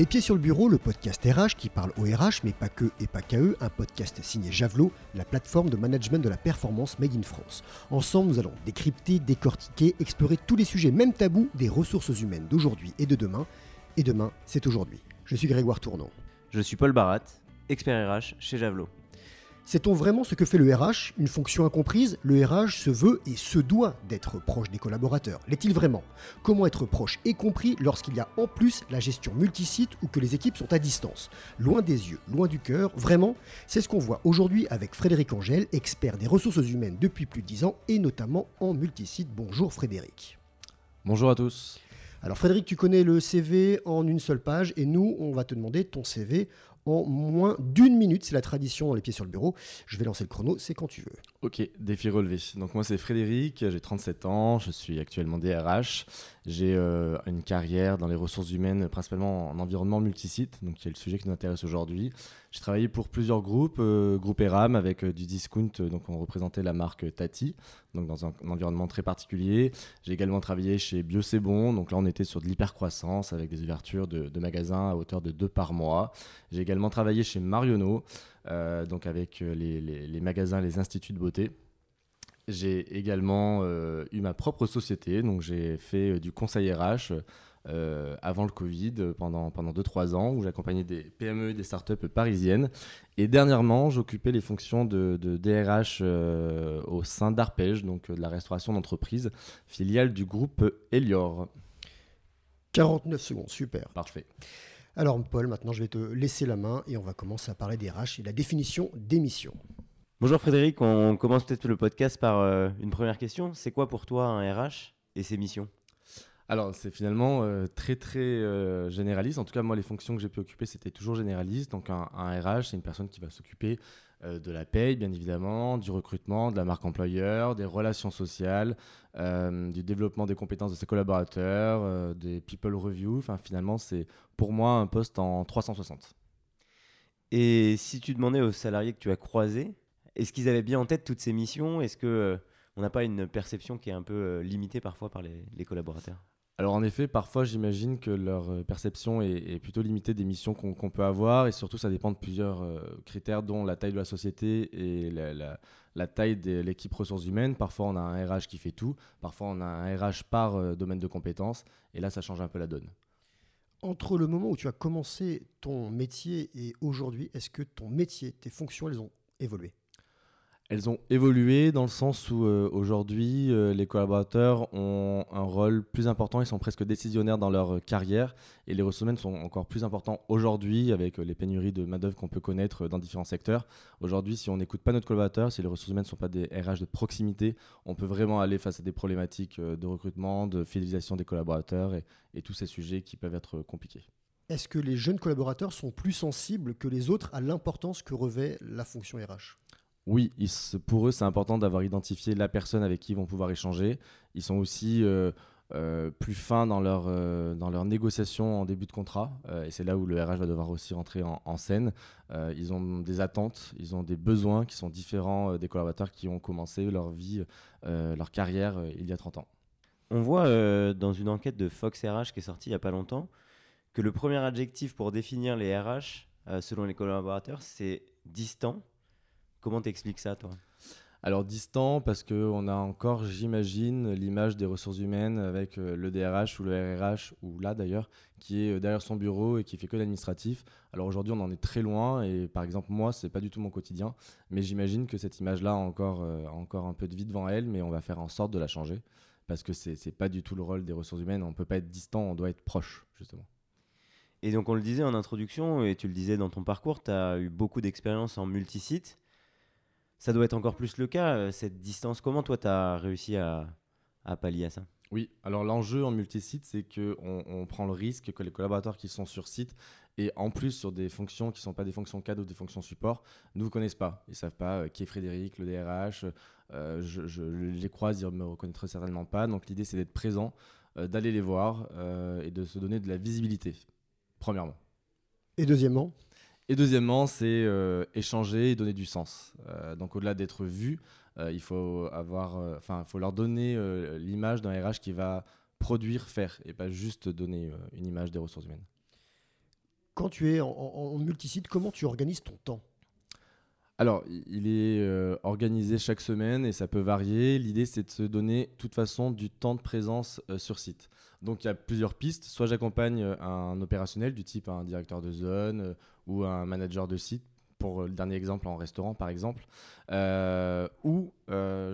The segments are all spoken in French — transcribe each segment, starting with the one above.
Les Pieds sur le Bureau, le podcast RH qui parle au RH, mais pas que et pas qu'à eux, un podcast signé Javelot, la plateforme de management de la performance made in France. Ensemble, nous allons décrypter, décortiquer, explorer tous les sujets, même tabous, des ressources humaines d'aujourd'hui et de demain. Et demain, c'est aujourd'hui. Je suis Grégoire Tournon. Je suis Paul Barat, expert RH chez Javelot. Sait-on vraiment ce que fait le RH Une fonction incomprise Le RH se veut et se doit d'être proche des collaborateurs. L'est-il vraiment? Comment être proche et compris lorsqu'il y a en plus la gestion multisite ou que les équipes sont à distance? Loin des yeux, loin du cœur, vraiment? C'est ce qu'on voit aujourd'hui avec Frédéric Angèle, expert des ressources humaines depuis plus de 10 ans et notamment en multisite. Bonjour Frédéric. Bonjour à tous. Alors Frédéric, tu connais le CV en une seule page et nous, on va te demander ton CV moins d'une minute. C'est la tradition dans les pieds sur le bureau. Je vais lancer le chrono, c'est quand tu veux. Ok, défi relevé. Donc moi c'est Frédéric, j'ai 37 ans, je suis actuellement DRH. J'ai euh, une carrière dans les ressources humaines, principalement en environnement multisite, donc qui est le sujet qui nous intéresse aujourd'hui. J'ai travaillé pour plusieurs groupes, euh, groupe ERAM avec euh, du discount, donc on représentait la marque Tati, donc dans un, environnement très particulier. J'ai également travaillé chez Bio C'est Bon, donc là on était sur de l'hypercroissance avec des ouvertures de, magasins à hauteur de deux par mois. J'ai également travaillé chez Marionneau, donc avec les, les, les magasins, les instituts de beauté. J'ai également euh, eu ma propre société, donc j'ai fait euh, du conseil RH euh, avant le Covid pendant, pendant 2-3 ans, où j'accompagnais des PME et des startups parisiennes. Et dernièrement, j'occupais les fonctions de, de DRH au sein d'Arpège, donc de la restauration d'entreprise, filiale du groupe Elior. 49 secondes, super. Parfait. Alors Paul, maintenant je vais te laisser la main et on va commencer à parler des RH et la définition des missions. Bonjour Frédéric, on commence peut-être le podcast par euh, une première question. C'est quoi pour toi un RH et ses missions? Alors, c'est finalement euh, très très euh, généraliste. En tout cas, moi, les fonctions que j'ai pu occuper, c'était toujours généraliste. Donc, un, RH, c'est une personne qui va s'occuper de la paye, bien évidemment, du recrutement, de la marque employeur, des relations sociales, du développement des compétences de ses collaborateurs, des people review. Enfin, finalement, c'est pour moi un poste en 360. Et si tu demandais aux salariés que tu as croisés, est-ce qu'ils avaient bien en tête toutes ces missions? Est-ce que euh, on n'a pas une perception qui est un peu euh, limitée parfois par les, collaborateurs? Alors en effet, parfois j'imagine que leur euh, perception est, plutôt limitée des missions qu'on peut avoir. Et surtout ça dépend de plusieurs critères dont la taille de la société et la, taille de l'équipe ressources humaines. Parfois on a un RH qui fait tout, parfois on a un RH par domaine de compétences. Et là ça change un peu la donne. Entre le moment où tu as commencé ton métier et aujourd'hui, est-ce que ton métier, tes fonctions, elles ont évolué? Elles ont évolué dans le sens où euh, aujourd'hui, euh, les collaborateurs ont un rôle plus important, ils sont presque décisionnaires dans leur euh, carrière et les ressources humaines sont encore plus importants aujourd'hui avec les pénuries de main-d'œuvre qu'on peut connaître dans différents secteurs. Aujourd'hui, si on n'écoute pas notre collaborateur, si les ressources humaines ne sont pas des RH de proximité, on peut vraiment aller face à des problématiques de recrutement, de fidélisation des collaborateurs et, et tous ces sujets qui peuvent être compliqués. Est-ce que les jeunes collaborateurs sont plus sensibles que les autres à l'importance que revêt la fonction RH oui, pour eux, c'est important d'avoir identifié la personne avec qui ils vont pouvoir échanger. Ils sont aussi euh, euh, plus fins dans leur, euh, dans négociation en début de contrat. et c'est là où le RH va devoir aussi rentrer en, scène. ils ont des attentes, ils ont des besoins qui sont différents des collaborateurs qui ont commencé leur vie, leur carrière il y a 30 ans. On voit dans une enquête de Fox RH qui est sortie il n'y a pas longtemps que le premier adjectif pour définir les RH, selon les collaborateurs, c'est distant Comment t'expliques ça, toi? Alors distant parce qu'on a encore, j'imagine, l'image des ressources humaines avec euh, le DRH ou le RRH, ou là d'ailleurs, qui est euh, derrière son bureau et qui fait que l'administratif. Alors aujourd'hui, on en est très loin et par exemple, moi, c'est pas du tout mon quotidien, mais j'imagine que cette image-là a encore, euh, encore un peu de vie devant elle, mais on va faire en sorte de la changer parce que c'est n'est pas du tout le rôle des ressources humaines. On peut pas être distant, on doit être proche, justement. Et donc, on le disait en introduction, et tu le disais dans ton parcours, tu as eu beaucoup d'expérience en multisite ça doit être encore plus le cas, euh, cette distance. Comment toi, tu as réussi à, pallier à ça? Oui, alors l'enjeu en multisite, c'est qu'on on prend le risque que les collaborateurs qui sont sur site et en plus sur des fonctions qui ne sont pas des fonctions cadeaux, des fonctions support, ne vous connaissent pas. Ils ne savent pas euh, qui est Frédéric, le DRH. Euh, je, les croise, ils ne me reconnaîtraient certainement pas. Donc l'idée, c'est d'être présent, d'aller les voir et de se donner de la visibilité, premièrement. Et deuxièmement? Et deuxièmement, c'est euh, échanger et donner du sens. Euh, donc au-delà d'être vu, euh, il faut avoir, enfin, faut leur donner l'image d'un RH qui va produire, faire, et pas juste donner une image des ressources humaines. quand tu es en, en, multisite, comment tu organises ton temps? Alors, il est euh, organisé chaque semaine et ça peut varier. L'idée, c'est de se donner, de toute façon, du temps de présence euh, sur site. Donc, il y a plusieurs pistes. Soit j'accompagne un opérationnel du type un directeur de zone ou un manager de site, pour le dernier exemple en restaurant, par exemple, ou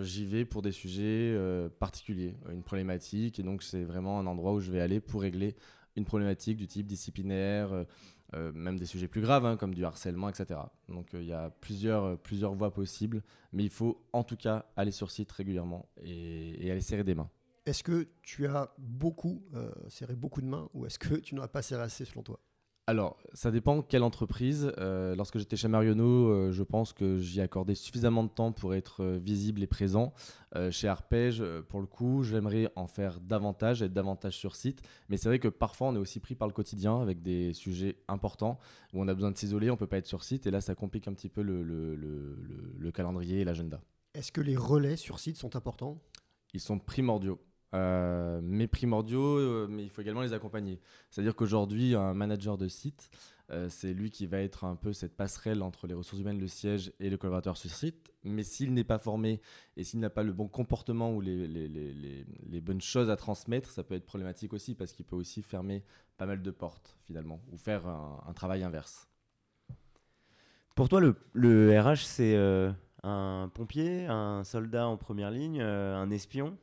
j'y vais pour des sujets particuliers, une problématique. Et donc, c'est vraiment un endroit où je vais aller pour régler une problématique du type disciplinaire euh, même des sujets plus graves, hein, comme du harcèlement, etc. Donc euh, il y a plusieurs, euh, plusieurs voies possibles, mais il faut en tout cas aller sur site régulièrement et, aller serrer des mains. Est-ce que tu as beaucoup serré beaucoup de mains ou est-ce que tu n'en as pas serré assez selon toi? Alors, ça dépend quelle entreprise. Euh, lorsque j'étais chez Marionneau, euh, je pense que j'y accordais suffisamment de temps pour être euh, visible et présent. chez Arpège, pour le coup, j'aimerais en faire davantage, être davantage sur site. Mais c'est vrai que parfois, on est aussi pris par le quotidien avec des sujets importants où on a besoin de s'isoler, on ne peut pas être sur site. Et là, ça complique un petit peu le, le calendrier et l'agenda. Est-ce que les relais sur site sont importants? Ils sont primordiaux. Euh, mais primordiaux, euh, mais il faut également les accompagner. C'est-à-dire qu'aujourd'hui, un manager de site, euh, c'est lui qui va être un peu cette passerelle entre les ressources humaines, le siège et le collaborateur sur site. Mais s'il n'est pas formé et s'il n'a pas le bon comportement ou les, bonnes choses à transmettre, ça peut être problématique aussi parce qu'il peut aussi fermer pas mal de portes finalement ou faire un, travail inverse. Pour toi, le RH, c'est un pompier, un soldat en première ligne, un espion?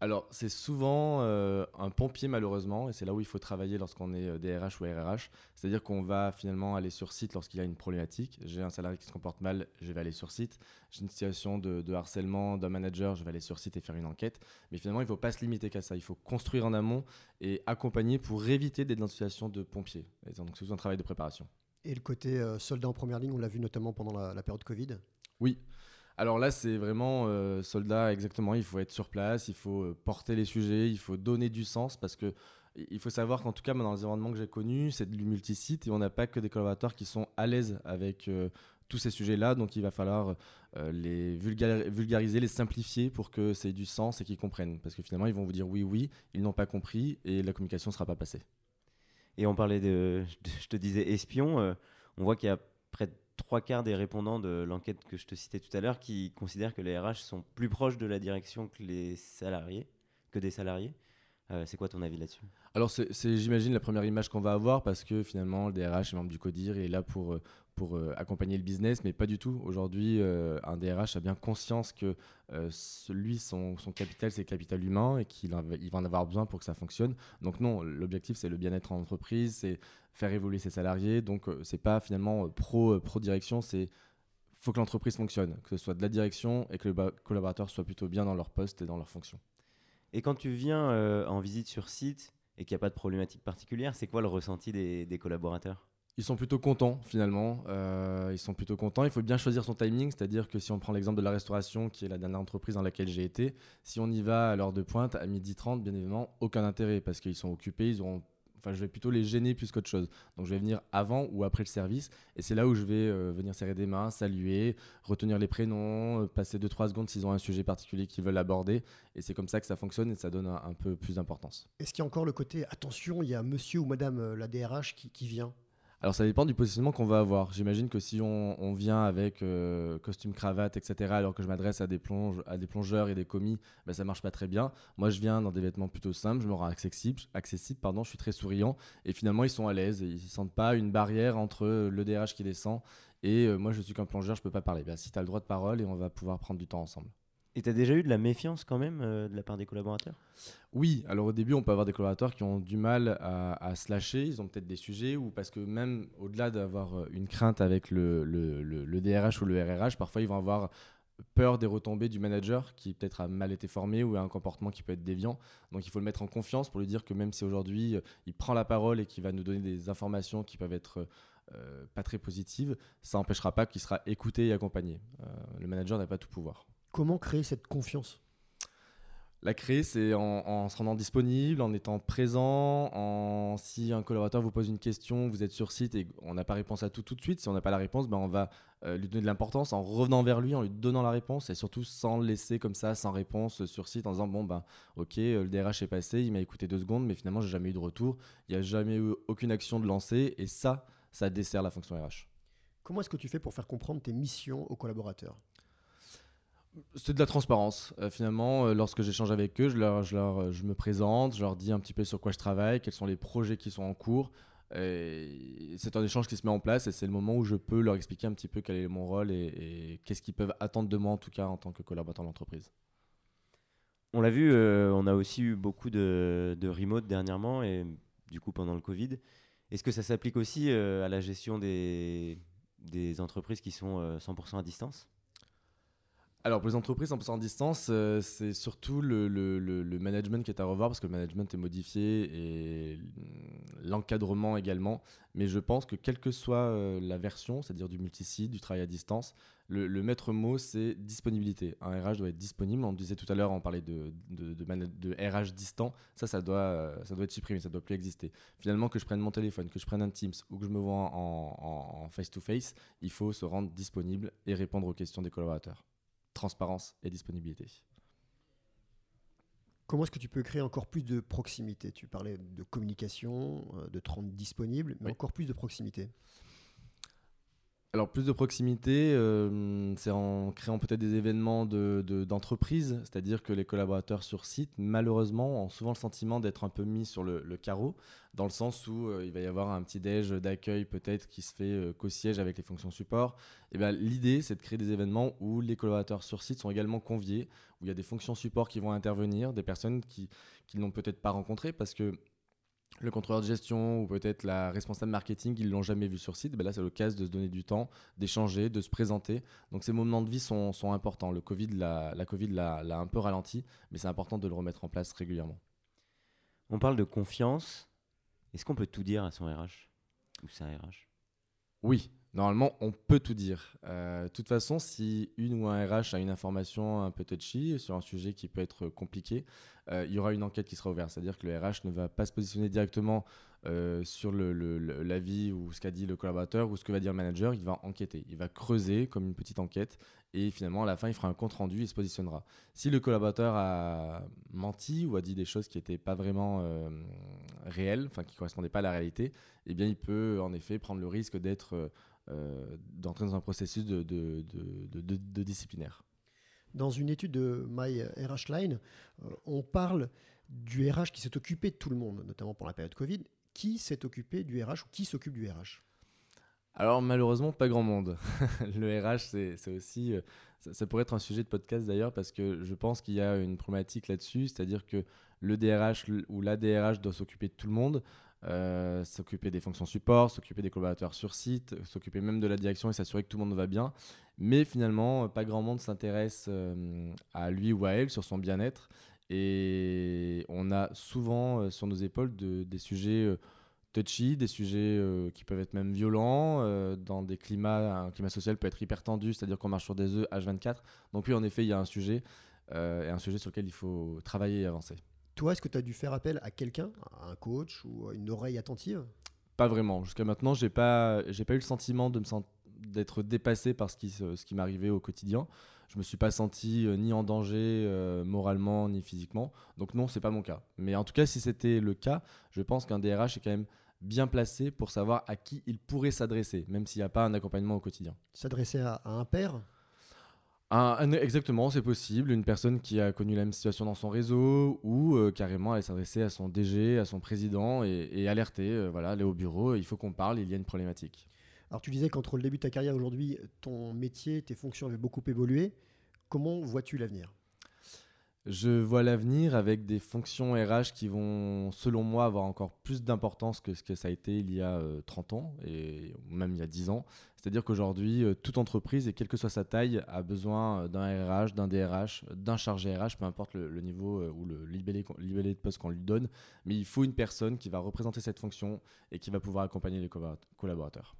Alors, c'est souvent euh, un pompier, malheureusement, et c'est là où il faut travailler lorsqu'on est DRH ou RRH. C'est-à-dire qu'on va finalement aller sur site lorsqu'il y a une problématique. J'ai un salarié qui se comporte mal, je vais aller sur site. J'ai une situation de, harcèlement d'un manager, je vais aller sur site et faire une enquête. Mais finalement, il ne faut pas se limiter qu'à ça. Il faut construire en amont et accompagner pour éviter d'être dans une situation de pompier. donc, c'est un travail de préparation. Et le côté euh, soldat en première ligne, on l'a vu notamment pendant la, la période Covid? Oui. Alors là, c'est vraiment euh, soldat, exactement. Il faut être sur place, il faut euh, porter les sujets, il faut donner du sens parce que il faut savoir qu'en tout cas, dans l'environnement que j'ai connu, c'est du multisite et on n'a pas que des collaborateurs qui sont à l'aise avec euh, tous ces sujets-là. Donc il va falloir les vulgariser, les simplifier pour que ait du sens et qu'ils comprennent. Parce que finalement, ils vont vous dire oui, oui, ils n'ont pas compris et la communication ne sera pas passée. Et on parlait de, je te disais espion, on voit qu'il y a près de trois quarts des répondants de l'enquête que je te citais tout à l'heure qui considèrent que les RH sont plus proches de la direction que les salariés, que des salariés. Euh, c'est quoi ton avis là-dessus? Alors, c'est, j'imagine, la première image qu'on va avoir parce que finalement, le DRH est membre du CODIR et est là pour, euh, pour euh, accompagner le business, mais pas du tout. Aujourd'hui, un DRH a bien conscience que lui, son, son capital, c'est le capital humain et qu'il il va en avoir besoin pour que ça fonctionne. Donc, non, l'objectif, c'est le bien-être en entreprise, c'est faire évoluer ses salariés. Donc, c'est pas finalement pro, pro c'est faut que l'entreprise fonctionne, que ce soit de la direction et que les collaborateurs soient plutôt bien dans leur poste et dans leur fonction. Et quand tu viens euh, en visite sur site et qu'il n'y a pas de problématique particulière, c'est quoi le ressenti des, collaborateurs? Ils sont plutôt contents finalement. Euh, ils sont plutôt contents. Il faut bien choisir son timing, c'est-à-dire que si on prend l'exemple de la restauration, qui est la dernière entreprise dans laquelle j'ai été, si on y va à l'heure de pointe, à midi 30, bien évidemment, aucun intérêt parce qu'ils sont occupés, ils auront enfin je vais plutôt les gêner plus qu'autre chose. Donc je vais venir avant ou après le service et c'est là où je vais euh, venir serrer des mains, saluer, retenir les prénoms, euh, passer 2-3 secondes s'ils ont un sujet particulier qu'ils veulent aborder et c'est comme ça que ça fonctionne et ça donne un, peu plus d'importance. Est-ce qu'il y a encore le côté attention, il y a monsieur ou madame euh, la DRH qui vient? Alors ça dépend du positionnement qu'on va avoir. J'imagine que si on, vient avec euh, costume, cravate, etc., alors que je m'adresse à, des à des plongeurs et des commis, ben, ça marche pas très bien. Moi je viens dans des vêtements plutôt simples, je me rends accessible, accessible pardon, je suis très souriant, et finalement ils sont à l'aise, ils ne sentent pas une barrière entre le DRH qui descend et euh, moi je suis qu'un plongeur, je peux pas parler. Ben, si tu as le droit de parole et on va pouvoir prendre du temps ensemble. Et tu as déjà eu de la méfiance quand même euh, de la part des collaborateurs? Oui, alors au début, on peut avoir des collaborateurs qui ont du mal à, se lâcher, ils ont peut-être des sujets, ou parce que même au-delà d'avoir euh, une crainte avec le, le, DRH ou le RRH, parfois ils vont avoir peur des retombées du manager qui peut-être a mal été formé ou a un comportement qui peut être déviant. Donc il faut le mettre en confiance pour lui dire que même si aujourd'hui euh, il prend la parole et qu'il va nous donner des informations qui peuvent être pas très positives, ça n'empêchera pas qu'il sera écouté et accompagné. le manager n'a pas tout pouvoir. Comment créer cette confiance? La créer, c'est en, se rendant disponible, en étant présent, en si un collaborateur vous pose une question, vous êtes sur site et on n'a pas réponse à tout tout de suite. Si on n'a pas la réponse, ben on va euh, lui donner de l'importance en revenant vers lui, en lui donnant la réponse et surtout sans le laisser comme ça, sans réponse sur site, en disant bon ben ok, euh, le DRH est passé, il m'a écouté deux secondes, mais finalement j'ai jamais eu de retour, il n'y a jamais eu aucune action de lancer et ça, ça dessert la fonction RH. Comment est-ce que tu fais pour faire comprendre tes missions aux collaborateurs? C'est de la transparence. Euh, finalement, euh, lorsque j'échange avec eux, euh, je me présente, je leur dis un petit peu sur quoi je travaille, quels sont les projets qui sont en cours. C'est un échange qui se met en place et c'est le moment où je peux leur expliquer un petit peu quel est mon rôle et, qu'est-ce qu'ils peuvent attendre de moi, en tout cas en tant que collaborateur d'entreprise. On l'a vu, on a aussi eu beaucoup de, de, remote dernièrement et du coup pendant le Covid. Est-ce que ça s'applique aussi à la gestion des, des entreprises qui sont 100% à distance? Alors pour les entreprises 100% en distance, euh, c'est surtout le, management qui est à revoir parce que le management est modifié et l'encadrement également. Mais je pense que quelle que soit euh, la version, c'est-à-dire du multisite, du travail à distance, le, maître mot c'est disponibilité. Un RH doit être disponible. On disait tout à l'heure, on parlait de, de, RH distant. Ça, ça doit, euh, ça doit être supprimé, ça doit plus exister. Finalement, que je prenne mon téléphone, que je prenne un Teams ou que je me vois en face-to-face, il faut se rendre disponible et répondre aux questions des collaborateurs transparence et disponibilité. Comment est-ce que tu peux créer encore plus de proximité? Tu parlais de communication, euh, de te rendre disponible, mais encore plus de proximité. Alors plus de proximité, euh, c'est en créant peut-être des événements d'entreprise, de, c'est-à-dire que les collaborateurs sur site, malheureusement, ont souvent le sentiment d'être un peu mis sur le, carreau, dans le sens où euh, il va y avoir un petit déj d'accueil peut-être qui se fait euh, qu'au siège avec les fonctions support. Et bien l'idée, c'est de créer des événements où les collaborateurs sur site sont également conviés, où il y a des fonctions support qui vont intervenir, des personnes qui, qui n'ont peut-être pas rencontrées parce que le contrôleur de gestion ou peut-être la responsable marketing, ils l'ont jamais vu sur site, ben là c'est l'occasion de se donner du temps, d'échanger, de se présenter. Donc ces moments de vie sont, sont importants. Le Covid, la, la Covid l'a un peu ralenti, mais c'est important de le remettre en place régulièrement. On parle de confiance. Est-ce qu'on peut tout dire à son RH ou sa RH Oui, Normalement, on peut tout dire. Euh, de toute façon, si une ou un RH a une information un peu touchy sur un sujet qui peut être compliqué, euh, il y aura une enquête qui sera ouverte. C'est-à-dire que le RH ne va pas se positionner directement euh, sur l'avis ou ce qu'a dit le collaborateur ou ce que va dire le manager. Il va enquêter. Il va creuser comme une petite enquête et finalement, à la fin, il fera un compte rendu et se positionnera. Si le collaborateur a menti ou a dit des choses qui n'étaient pas vraiment réelles, enfin qui ne correspondaient pas à la réalité, eh bien, il peut en effet prendre le risque d'être euh, d'entrer dans un processus de, disciplinaire. Dans une étude de My RH Line, euh, on parle du RH qui s'est occupé de tout le monde, notamment pour la période Covid. Qui s'est occupé du RH ou qui s'occupe du RH alors malheureusement, pas grand monde. le RH, c'est aussi, euh, ça, pourrait être un sujet de podcast d'ailleurs, parce que je pense qu'il y a une problématique là-dessus, c'est-à-dire que le DRH ou la DRH doit s'occuper de tout le monde. Euh, s'occuper des fonctions support, s'occuper des collaborateurs sur site, s'occuper même de la direction et s'assurer que tout le monde va bien. Mais finalement, pas grand monde s'intéresse euh, à lui ou à elle sur son bien-être. Et on a souvent euh, sur nos épaules des sujets touchy, des sujets qui peuvent être même violents, dans des climats, un climat social peut être hyper tendu, c'est-à-dire qu'on marche sur des œufs H24. Donc oui, en effet, il y a un sujet, et un sujet sur lequel il faut travailler et avancer. Toi, est-ce que tu as dû faire appel à quelqu'un, à un coach ou à une oreille attentive? Pas vraiment. Jusqu'à maintenant, j'ai pas, j'ai pas eu le sentiment de me d'être dépassé par ce qui, ce qui m'arrivait au quotidien. Je me suis pas senti euh, ni en danger euh, moralement ni physiquement. Donc non, c'est pas mon cas. Mais en tout cas, si c'était le cas, je pense qu'un DRH est quand même bien placé pour savoir à qui il pourrait s'adresser, même s'il n'y a pas un accompagnement au quotidien. S'adresser à, à un père? Exactement, c'est possible. Une personne qui a connu la même situation dans son réseau ou euh, carrément aller s'adresser à son DG, à son président et, alerter, euh, voilà, aller au bureau, il faut qu'on parle, il y a une problématique. Alors tu disais qu'entre le début de ta carrière aujourd'hui, ton métier, tes fonctions avaient beaucoup évolué. Comment vois-tu l'avenir? Je vois l'avenir avec des fonctions RH qui vont, selon moi, avoir encore plus d'importance que ce que ça a été il y a 30 euh, ans, et même il y a 10 ans. C'est-à-dire qu'aujourd'hui, euh, toute entreprise, et quelle que soit sa taille, a besoin euh, d'un RH, d'un DRH, d'un chargé RH, peu importe le, niveau ou le libellé, libellé de poste qu'on lui donne. Mais il faut une personne qui va représenter cette fonction et qui va pouvoir accompagner les collaborateurs.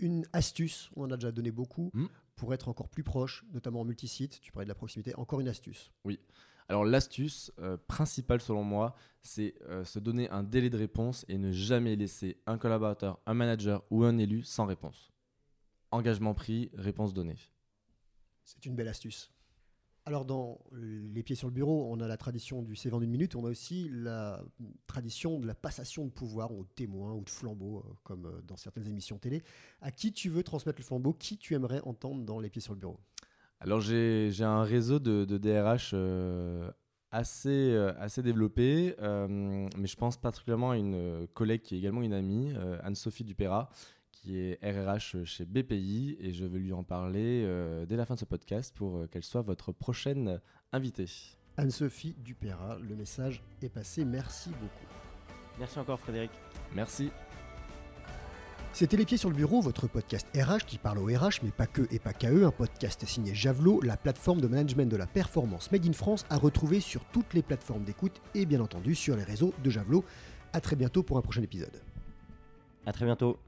Une astuce, on en a déjà donné beaucoup, hmm pour être encore plus proche, notamment en multisite. Tu parlais de la proximité. Encore une astuce. Oui. Alors l'astuce euh, principale selon moi, c'est euh, se donner un délai de réponse et ne jamais laisser un collaborateur, un manager ou un élu sans réponse. Engagement pris, réponse donnée. C'est une belle astuce. Alors, dans Les Pieds sur le Bureau, on a la tradition du CV en une minute, on a aussi la tradition de la passation de pouvoir aux témoins ou de flambeaux, euh, comme euh, dans certaines émissions télé. À qui tu veux transmettre le flambeau? Qui tu aimerais entendre dans Les Pieds sur le Bureau? Alors, j'ai un réseau de, DRH euh, assez, assez développé, mais je pense particulièrement à une collègue qui est également une amie, Anne-Sophie Dupéra, qui est RRH chez BPI et je vais lui en parler euh, dès la fin de ce podcast pour euh, qu'elle soit votre prochaine invitée. Anne-Sophie Dupéra, le message est passé. Merci beaucoup. Merci encore Frédéric. Merci. C'était Les Pieds sur le Bureau, votre podcast RH qui parle au RH, mais pas que et pas qu'à eux. Un podcast signé Javelot, la plateforme de management de la performance Made in France, à retrouver sur toutes les plateformes d'écoute et bien entendu sur les réseaux de Javelot. A très bientôt pour un prochain épisode. À très bientôt.